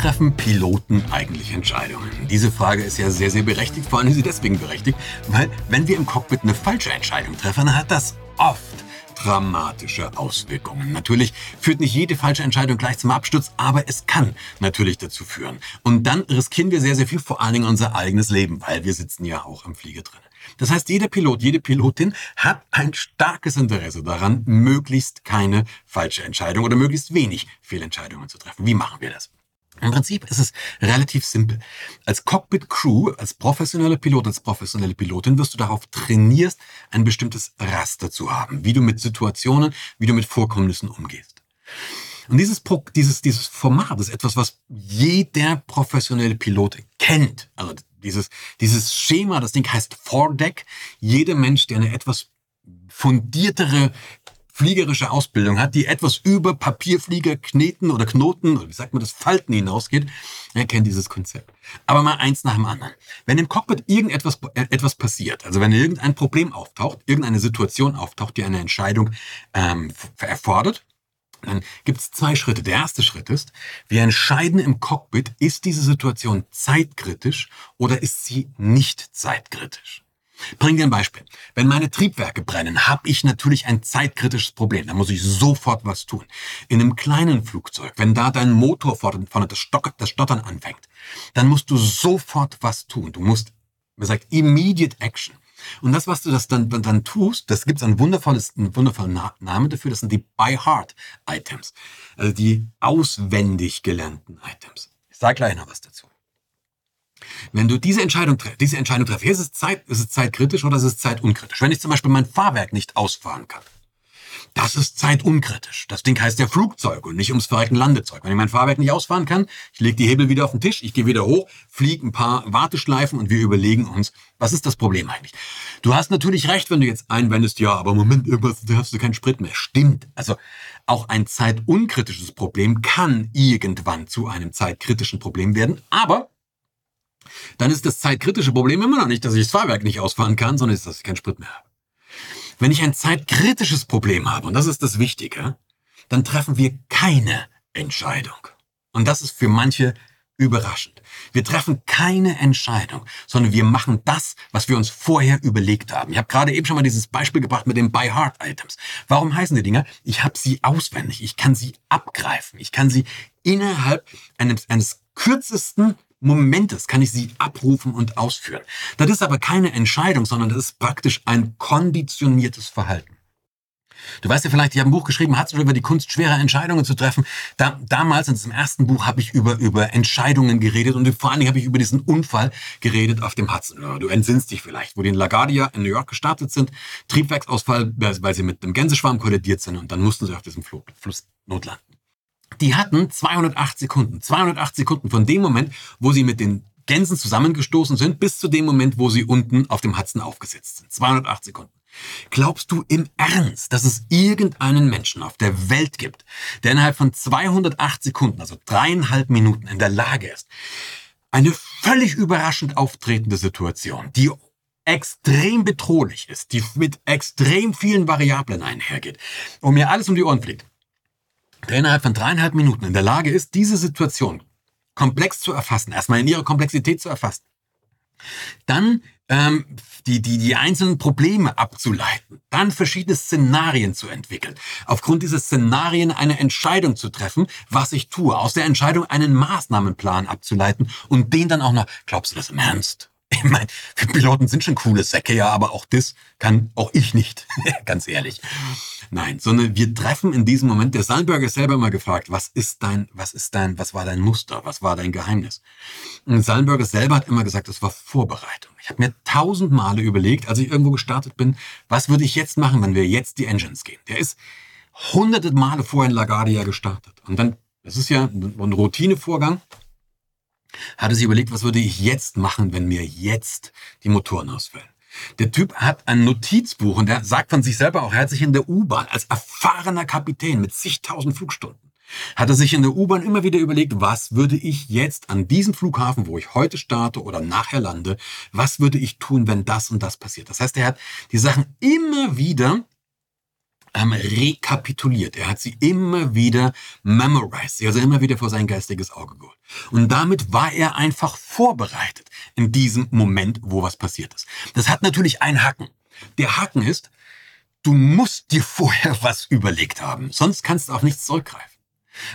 treffen Piloten eigentlich Entscheidungen? Diese Frage ist ja sehr, sehr berechtigt. Vor allem ist sie deswegen berechtigt, weil wenn wir im Cockpit eine falsche Entscheidung treffen, hat das oft dramatische Auswirkungen. Natürlich führt nicht jede falsche Entscheidung gleich zum Absturz, aber es kann natürlich dazu führen. Und dann riskieren wir sehr, sehr viel, vor allen Dingen unser eigenes Leben, weil wir sitzen ja auch im Flieger drin. Das heißt, jeder Pilot, jede Pilotin hat ein starkes Interesse daran, möglichst keine falsche Entscheidung oder möglichst wenig Fehlentscheidungen zu treffen. Wie machen wir das? Im Prinzip ist es relativ simpel. Als Cockpit Crew, als professioneller Pilot, als professionelle Pilotin wirst du darauf trainierst, ein bestimmtes Raster zu haben, wie du mit Situationen, wie du mit Vorkommnissen umgehst. Und dieses, dieses, dieses Format ist etwas, was jeder professionelle Pilot kennt. Also dieses, dieses Schema, das Ding heißt Foredeck. Jeder Mensch, der eine etwas fundiertere fliegerische Ausbildung hat, die etwas über Papierflieger, Kneten oder Knoten, oder wie sagt man das, Falten hinausgeht, er kennt dieses Konzept. Aber mal eins nach dem anderen. Wenn im Cockpit irgendetwas äh, etwas passiert, also wenn irgendein Problem auftaucht, irgendeine Situation auftaucht, die eine Entscheidung ähm, erfordert, dann gibt es zwei Schritte. Der erste Schritt ist, wir entscheiden im Cockpit, ist diese Situation zeitkritisch oder ist sie nicht zeitkritisch. Bring dir ein Beispiel. Wenn meine Triebwerke brennen, habe ich natürlich ein zeitkritisches Problem. Da muss ich sofort was tun. In einem kleinen Flugzeug, wenn da dein Motor vorne das, Stock, das Stottern anfängt, dann musst du sofort was tun. Du musst, man sagt, immediate action. Und das, was du das dann, dann, tust, das gibt es einen wundervollen Namen dafür, das sind die By-Heart-Items. Also die auswendig gelernten Items. Ich sage gleich noch was dazu. Wenn du diese Entscheidung, diese Entscheidung triffst, ist es, Zeit, ist es zeitkritisch oder ist es zeitunkritisch? Wenn ich zum Beispiel mein Fahrwerk nicht ausfahren kann, das ist zeitunkritisch. Das Ding heißt ja Flugzeug und nicht ums Verrecken Landezeug. Wenn ich mein Fahrwerk nicht ausfahren kann, ich lege die Hebel wieder auf den Tisch, ich gehe wieder hoch, fliege ein paar Warteschleifen und wir überlegen uns, was ist das Problem eigentlich? Du hast natürlich recht, wenn du jetzt einwendest, ja, aber Moment, irgendwas, da hast du keinen Sprit mehr. Stimmt. Also auch ein zeitunkritisches Problem kann irgendwann zu einem zeitkritischen Problem werden, aber dann ist das zeitkritische Problem immer noch nicht, dass ich das Fahrwerk nicht ausfahren kann, sondern ist, dass ich keinen Sprit mehr habe. Wenn ich ein zeitkritisches Problem habe, und das ist das Wichtige, dann treffen wir keine Entscheidung. Und das ist für manche überraschend. Wir treffen keine Entscheidung, sondern wir machen das, was wir uns vorher überlegt haben. Ich habe gerade eben schon mal dieses Beispiel gebracht mit den By-Heart-Items. Warum heißen die Dinger? Ich habe sie auswendig, ich kann sie abgreifen, ich kann sie innerhalb eines, eines kürzesten Momentes kann ich sie abrufen und ausführen. Das ist aber keine Entscheidung, sondern das ist praktisch ein konditioniertes Verhalten. Du weißt ja vielleicht, ich habe ein Buch geschrieben, hat über die Kunst, schwere Entscheidungen zu treffen. Da, damals in diesem ersten Buch habe ich über, über Entscheidungen geredet und vor allen Dingen habe ich über diesen Unfall geredet auf dem Hudson. Du entsinnst dich vielleicht, wo die in LaGuardia in New York gestartet sind. Triebwerksausfall, weil sie mit einem Gänseschwarm kollidiert sind und dann mussten sie auf diesem Fluss notlanden. Die hatten 208 Sekunden. 208 Sekunden von dem Moment, wo sie mit den Gänsen zusammengestoßen sind, bis zu dem Moment, wo sie unten auf dem Hudson aufgesetzt sind. 208 Sekunden. Glaubst du im Ernst, dass es irgendeinen Menschen auf der Welt gibt, der innerhalb von 208 Sekunden, also dreieinhalb Minuten, in der Lage ist, eine völlig überraschend auftretende Situation, die extrem bedrohlich ist, die mit extrem vielen Variablen einhergeht und mir alles um die Ohren fliegt, der innerhalb von dreieinhalb Minuten in der Lage ist, diese Situation komplex zu erfassen, erstmal in ihrer Komplexität zu erfassen, dann ähm, die, die, die einzelnen Probleme abzuleiten, dann verschiedene Szenarien zu entwickeln, aufgrund dieser Szenarien eine Entscheidung zu treffen, was ich tue, aus der Entscheidung einen Maßnahmenplan abzuleiten und den dann auch noch, glaubst du das im Ernst? Ich meine, Piloten sind schon coole Säcke, ja, aber auch das kann auch ich nicht, ganz ehrlich. Nein, sondern wir treffen in diesem Moment, der Sandberger ist selber mal gefragt, was ist dein, was ist dein, was war dein Muster, was war dein Geheimnis? Und Sandberger selber hat immer gesagt, das war Vorbereitung. Ich habe mir tausend Male überlegt, als ich irgendwo gestartet bin, was würde ich jetzt machen, wenn wir jetzt die Engines gehen? Der ist hunderte Male vorher in LaGuardia gestartet. Und dann, das ist ja ein Routinevorgang, hatte sich überlegt, was würde ich jetzt machen, wenn mir jetzt die Motoren ausfallen. Der Typ hat ein Notizbuch und der sagt von sich selber auch, er hat sich in der U-Bahn als erfahrener Kapitän mit zigtausend Flugstunden, hat er sich in der U-Bahn immer wieder überlegt, was würde ich jetzt an diesem Flughafen, wo ich heute starte oder nachher lande, was würde ich tun, wenn das und das passiert. Das heißt, er hat die Sachen immer wieder ähm, rekapituliert. Er hat sie immer wieder memorized, also immer wieder vor sein geistiges Auge geholt. Und damit war er einfach vorbereitet in diesem Moment, wo was passiert ist. Das hat natürlich einen Haken. Der Haken ist, du musst dir vorher was überlegt haben, sonst kannst du auf nichts zurückgreifen.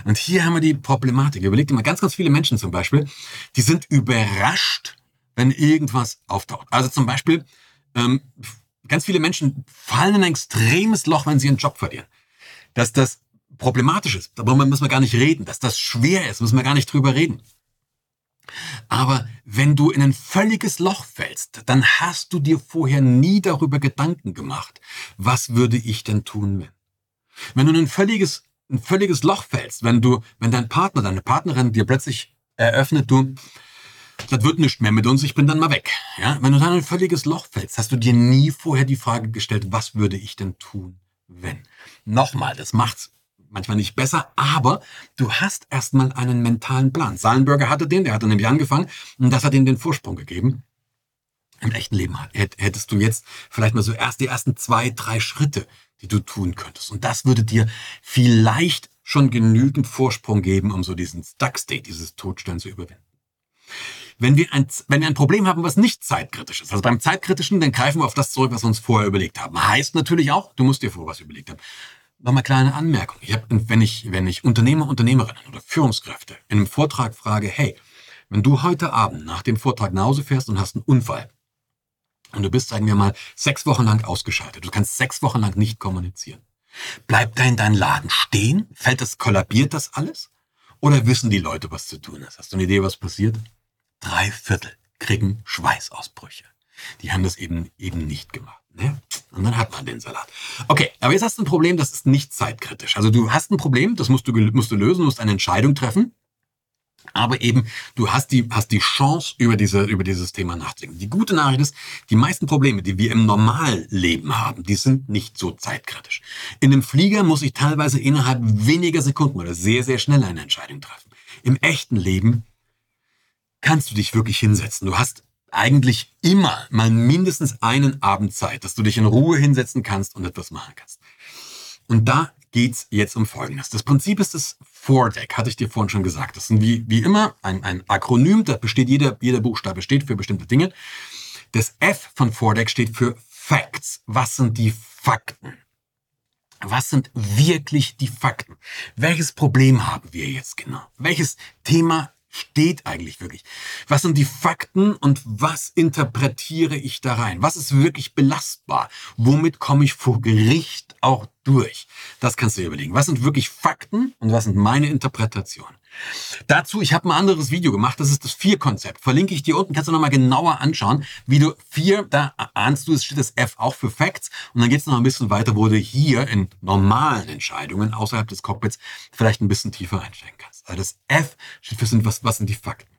Und hier haben wir die Problematik. Überlegt dir mal ganz, ganz viele Menschen zum Beispiel, die sind überrascht, wenn irgendwas auftaucht. Also zum Beispiel, ähm, ganz viele Menschen fallen in ein extremes Loch, wenn sie ihren Job verlieren. Dass das problematisch ist, darüber müssen wir gar nicht reden. Dass das schwer ist, müssen wir gar nicht drüber reden. Aber wenn du in ein völliges Loch fällst, dann hast du dir vorher nie darüber Gedanken gemacht, was würde ich denn tun, wenn? Wenn du in ein völliges, ein völliges Loch fällst, wenn du, wenn dein Partner, deine Partnerin dir plötzlich eröffnet, du, das wird nicht mehr mit uns, ich bin dann mal weg. Ja? Wenn du dann in ein völliges Loch fällst, hast du dir nie vorher die Frage gestellt, was würde ich denn tun, wenn? Nochmal, das macht's manchmal nicht besser, aber du hast erstmal einen mentalen Plan. Sallenberger hatte den, der hatte nämlich angefangen und das hat ihm den Vorsprung gegeben. Im echten Leben hättest du jetzt vielleicht mal so erst die ersten zwei, drei Schritte, die du tun könntest. Und das würde dir vielleicht schon genügend Vorsprung geben, um so diesen Stuck-State, dieses Todstellen zu überwinden. Wenn wir, ein, wenn wir ein Problem haben, was nicht zeitkritisch ist, also beim zeitkritischen, dann greifen wir auf das zurück, was wir uns vorher überlegt haben. Heißt natürlich auch, du musst dir vorher was überlegt haben. Nochmal kleine Anmerkung. Ich hab, wenn ich, wenn ich Unternehmer, Unternehmerinnen oder Führungskräfte in einem Vortrag frage, hey, wenn du heute Abend nach dem Vortrag nach Hause fährst und hast einen Unfall und du bist, sagen wir mal, sechs Wochen lang ausgeschaltet, du kannst sechs Wochen lang nicht kommunizieren. Bleibt da in deinem Laden stehen? Fällt das, kollabiert das alles? Oder wissen die Leute, was zu tun ist? Hast du eine Idee, was passiert? Drei Viertel kriegen Schweißausbrüche. Die haben das eben, eben nicht gemacht. Ne? Und dann hat man den Salat. Okay, aber jetzt hast du ein Problem, das ist nicht zeitkritisch. Also du hast ein Problem, das musst du, musst du lösen, musst eine Entscheidung treffen. Aber eben, du hast die, hast die Chance, über, diese, über dieses Thema nachzudenken. Die gute Nachricht ist, die meisten Probleme, die wir im Normalleben haben, die sind nicht so zeitkritisch. In einem Flieger muss ich teilweise innerhalb weniger Sekunden oder sehr, sehr schnell eine Entscheidung treffen. Im echten Leben kannst du dich wirklich hinsetzen. Du hast eigentlich immer mal mindestens einen Abend Zeit, dass du dich in Ruhe hinsetzen kannst und etwas machen kannst. Und da geht's jetzt um Folgendes. Das Prinzip ist das Four-Deck, hatte ich dir vorhin schon gesagt. Das ist wie, wie immer ein, ein Akronym, da besteht jeder, jeder Buchstabe steht für bestimmte Dinge. Das F von Four-Deck steht für Facts. Was sind die Fakten? Was sind wirklich die Fakten? Welches Problem haben wir jetzt genau? Welches Thema steht eigentlich wirklich? Was sind die Fakten und was interpretiere ich da rein? Was ist wirklich belastbar? Womit komme ich vor Gericht auch durch? Das kannst du dir überlegen. Was sind wirklich Fakten und was sind meine Interpretationen? Dazu, ich habe ein anderes Video gemacht, das ist das Vier-Konzept. Verlinke ich dir unten, kannst du nochmal genauer anschauen, wie du vier, da ahnst du, es steht das F auch für Facts und dann geht es noch ein bisschen weiter, wo du hier in normalen Entscheidungen außerhalb des Cockpits vielleicht ein bisschen tiefer einsteigen kannst. Also das F steht für was, was sind die Fakten.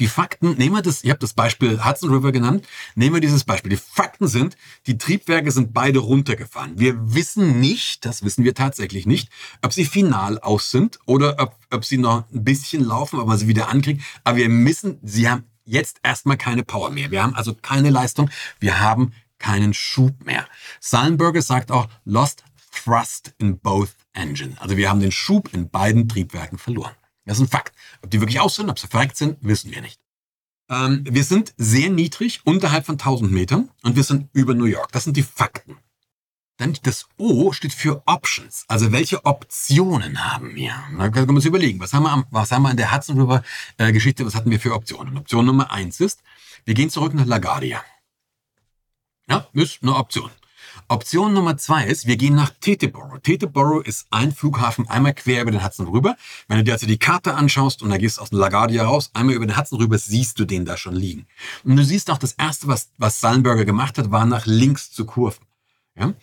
Die Fakten, nehmen wir das, ich habe das Beispiel Hudson River genannt, nehmen wir dieses Beispiel. Die Fakten sind, die Triebwerke sind beide runtergefahren. Wir wissen nicht, das wissen wir tatsächlich nicht, ob sie final aus sind oder ob, ob sie noch ein bisschen laufen, aber sie wieder ankriegen. Aber wir wissen, sie haben jetzt erstmal keine Power mehr. Wir haben also keine Leistung. Wir haben keinen Schub mehr. Sullenberger sagt auch, lost thrust in both engine. Also wir haben den Schub in beiden Triebwerken verloren. Das ist ein Fakt. Ob die wirklich aus sind, ob sie verreckt sind, wissen wir nicht. Ähm, wir sind sehr niedrig, unterhalb von 1000 Metern und wir sind über New York. Das sind die Fakten. Dann das O steht für Options. Also welche Optionen haben wir? Da können wir uns überlegen, was haben wir, was haben wir in der Hudson River äh, Geschichte, was hatten wir für Optionen? Option Nummer eins ist, wir gehen zurück nach LaGuardia. Ja, ist eine Option. Option Nummer zwei ist, wir gehen nach Teterboro. Teterboro ist ein Flughafen einmal quer über den Hudson rüber. Wenn du dir also die Karte anschaust und da gehst aus LaGuardia raus, einmal über den Hudson rüber, siehst du den da schon liegen. Und du siehst auch, das erste, was, was Sullenberger gemacht hat, war nach links zu kurven. Ja?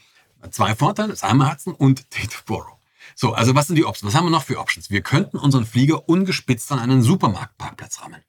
Zwei Vorteile, das einmal Hudson und Teterboro. So, also was sind die Options? Was haben wir noch für Options? Wir könnten unseren Flieger ungespitzt an einen Supermarktparkplatz rammen.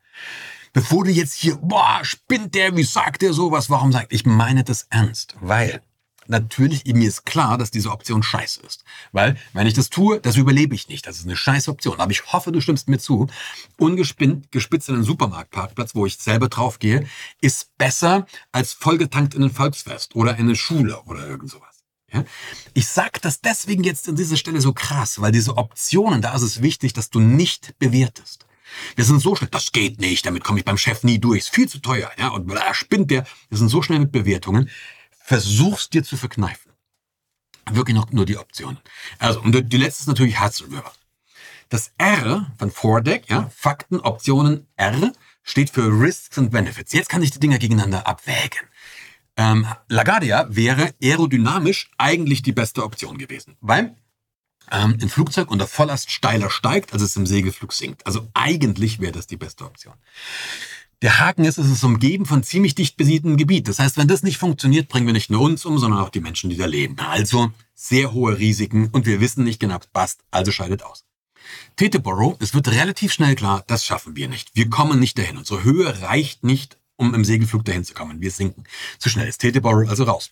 Bevor du jetzt hier, boah, spinnt der, wie sagt der sowas? Warum sagt? Ich meine das ernst, weil natürlich, mir ist klar, dass diese Option scheiße ist. Weil, wenn ich das tue, das überlebe ich nicht. Das ist eine scheiße Option. Aber ich hoffe, du stimmst mir zu. Ungespinnt, gespitzt in einen Supermarktparkplatz, wo ich selber drauf gehe, ist besser als vollgetankt in ein Volksfest oder in eine Schule oder irgend sowas. Ja? Ich sage das deswegen jetzt an dieser Stelle so krass, weil diese Optionen, da ist es wichtig, dass du nicht bewertest. Wir sind so schnell, das geht nicht, damit komme ich beim Chef nie durch, ist viel zu teuer, ja, und da spinnt der. Wir sind so schnell mit Bewertungen. Versuch's dir zu verkneifen. Wirklich noch nur die Optionen. Also, und die letzte ist natürlich Hudson River. Das R von Foredeck, ja, Fakten, Optionen, R, steht für Risks and Benefits. Jetzt kann ich die Dinger gegeneinander abwägen. Ähm, LaGuardia wäre aerodynamisch eigentlich die beste Option gewesen, weil ähm, ein Flugzeug unter Volllast steiler steigt, als es im Segelflug sinkt. Also eigentlich wäre das die beste Option. Der Haken ist, es ist umgeben von ziemlich dicht besiedeltem Gebiet. Das heißt, wenn das nicht funktioniert, bringen wir nicht nur uns um, sondern auch die Menschen, die da leben. Also sehr hohe Risiken und wir wissen nicht genau, passt, also scheidet aus. Teterboro, es wird relativ schnell klar, das schaffen wir nicht. Wir kommen nicht dahin. Unsere Höhe reicht nicht, um im Segelflug dahin zu kommen. Wir sinken. Zu schnell ist Teterboro also raus.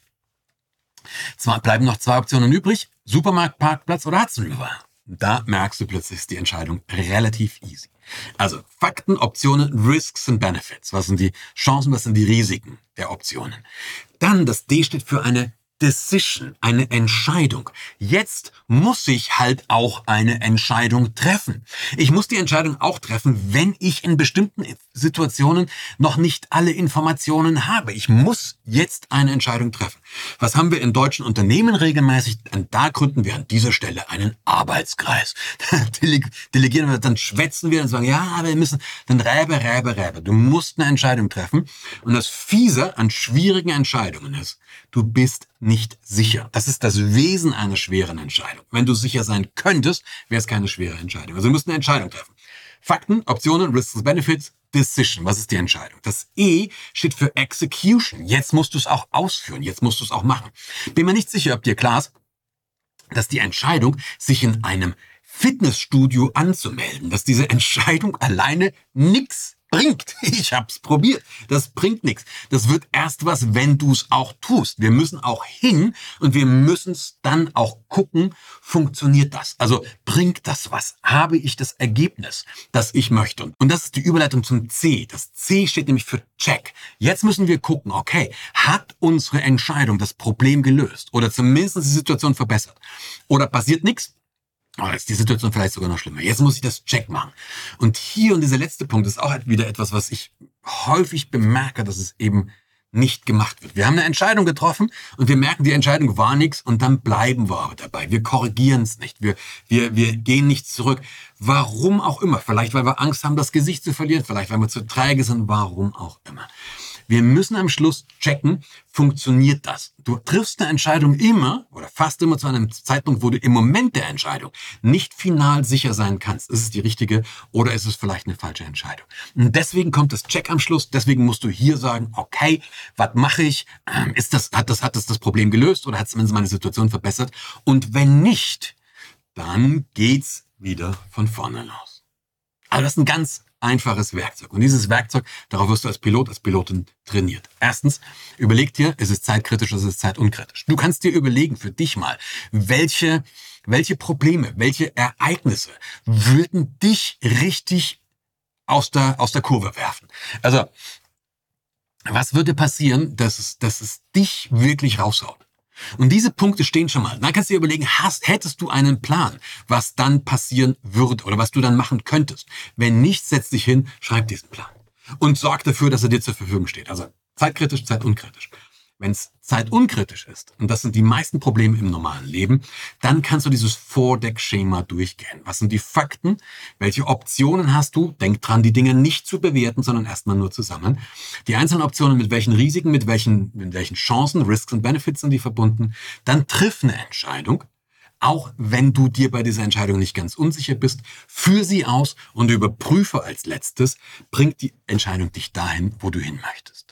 Zwar bleiben noch zwei Optionen übrig. Supermarktparkplatz oder Hudson River. Da merkst du plötzlich ist die Entscheidung relativ easy. Also Fakten, Optionen, Risks und Benefits. Was sind die Chancen, was sind die Risiken der Optionen? Dann das D steht für eine Decision, eine Entscheidung. Jetzt muss ich halt auch eine Entscheidung treffen. Ich muss die Entscheidung auch treffen, wenn ich in bestimmten Situationen noch nicht alle Informationen habe. Ich muss jetzt eine Entscheidung treffen. Was haben wir in deutschen Unternehmen regelmäßig? Und da gründen wir an dieser Stelle einen Arbeitskreis. Delegieren wir, dann schwätzen wir und sagen, ja, wir müssen, dann räbe, räbe, räbe. Du musst eine Entscheidung treffen. Und das Fiese an schwierigen Entscheidungen ist, du bist nicht sicher. Das ist das Wesen einer schweren Entscheidung. Wenn du sicher sein könntest, wäre es keine schwere Entscheidung. Also du musst eine Entscheidung treffen. Fakten, Optionen, Risks, Benefits, Decision. Was ist die Entscheidung? Das E steht für Execution. Jetzt musst du es auch ausführen. Jetzt musst du es auch machen. Bin mir nicht sicher, ob dir klar ist, dass die Entscheidung, sich in einem Fitnessstudio anzumelden, dass diese Entscheidung alleine nichts bringt. Ich hab's probiert. Das bringt nichts. Das wird erst was, wenn du es auch tust. Wir müssen auch hin und wir müssen es dann auch gucken, funktioniert das? Also bringt das was? Habe ich das Ergebnis, das ich möchte? Und das ist die Überleitung zum C. Das C steht nämlich für Check. Jetzt müssen wir gucken, okay, hat unsere Entscheidung das Problem gelöst oder zumindest die Situation verbessert? Oder passiert nichts? Oh, ist die Situation vielleicht sogar noch schlimmer. Jetzt muss ich das Check machen. Und hier und dieser letzte Punkt ist auch wieder etwas, was ich häufig bemerke, dass es eben nicht gemacht wird. Wir haben eine Entscheidung getroffen und wir merken, die Entscheidung war nichts und dann bleiben wir aber dabei. Wir korrigieren es nicht. Wir, wir, wir gehen nicht zurück. Warum auch immer. Vielleicht, weil wir Angst haben, das Gesicht zu verlieren. Vielleicht, weil wir zu träge sind. Warum auch immer. Wir müssen am Schluss checken, funktioniert das? Du triffst eine Entscheidung immer oder fast immer zu einem Zeitpunkt, wo du im Moment der Entscheidung nicht final sicher sein kannst. Ist es die richtige oder ist es vielleicht eine falsche Entscheidung? Und deswegen kommt das Check am Schluss. Deswegen musst du hier sagen, okay, was mache ich? Ähm, ist das, hat das, hat das das Problem gelöst oder hat es meine Situation verbessert? Und wenn nicht, dann geht's wieder von vorne los. Also das ist ein ganz einfaches Werkzeug. Und dieses Werkzeug, darauf wirst du als Pilot, als Pilotin trainiert. Erstens, überleg dir, ist es zeitkritisch, ist es zeitunkritisch. Du kannst dir überlegen für dich mal, welche, welche Probleme, welche Ereignisse würden dich richtig aus der, aus der Kurve werfen. Also, was würde passieren, dass es, dass es dich wirklich raushaut? Und diese Punkte stehen schon mal. Dann kannst du dir überlegen, hast, hättest du einen Plan, was dann passieren würde oder was du dann machen könntest. Wenn nicht, setz dich hin, schreib diesen Plan. Und sorg dafür, dass er dir zur Verfügung steht. Also zeitkritisch, zeitunkritisch. Wenn es zeitunkritisch ist, und das sind die meisten Probleme im normalen Leben, dann kannst du dieses Vordeck-Schema durchgehen. Was sind die Fakten? Welche Optionen hast du? Denk dran, die Dinge nicht zu bewerten, sondern erstmal nur zusammen. Die einzelnen Optionen, mit welchen Risiken, mit welchen, mit welchen Chancen, Risks und Benefits sind die verbunden? Dann triff eine Entscheidung. Auch wenn du dir bei dieser Entscheidung nicht ganz unsicher bist, führ sie aus und überprüfe als letztes, bringt die Entscheidung dich dahin, wo du hin möchtest.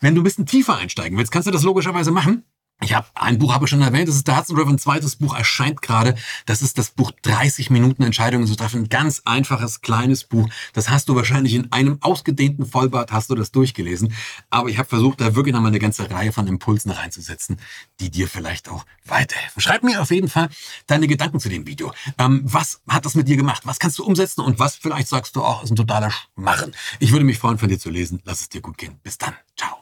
Wenn du ein bisschen tiefer einsteigen willst, kannst du das logischerweise machen. Ich habe ein Buch habe ich schon erwähnt, das ist der Hudson River. Ein zweites Buch erscheint gerade. Das ist das Buch 30 Minuten Entscheidungen zu treffen. Ein ganz einfaches, kleines Buch. Das hast du wahrscheinlich in einem ausgedehnten Vollbart hast du das durchgelesen. Aber ich habe versucht, da wirklich nochmal eine ganze Reihe von Impulsen reinzusetzen, die dir vielleicht auch weiterhelfen. Schreib mir auf jeden Fall deine Gedanken zu dem Video. Ähm, was hat das mit dir gemacht? Was kannst du umsetzen? Und was vielleicht sagst du auch, ist ein totaler Schmarren? Ich würde mich freuen, von dir zu lesen. Lass es dir gut gehen. Bis dann. Ciao.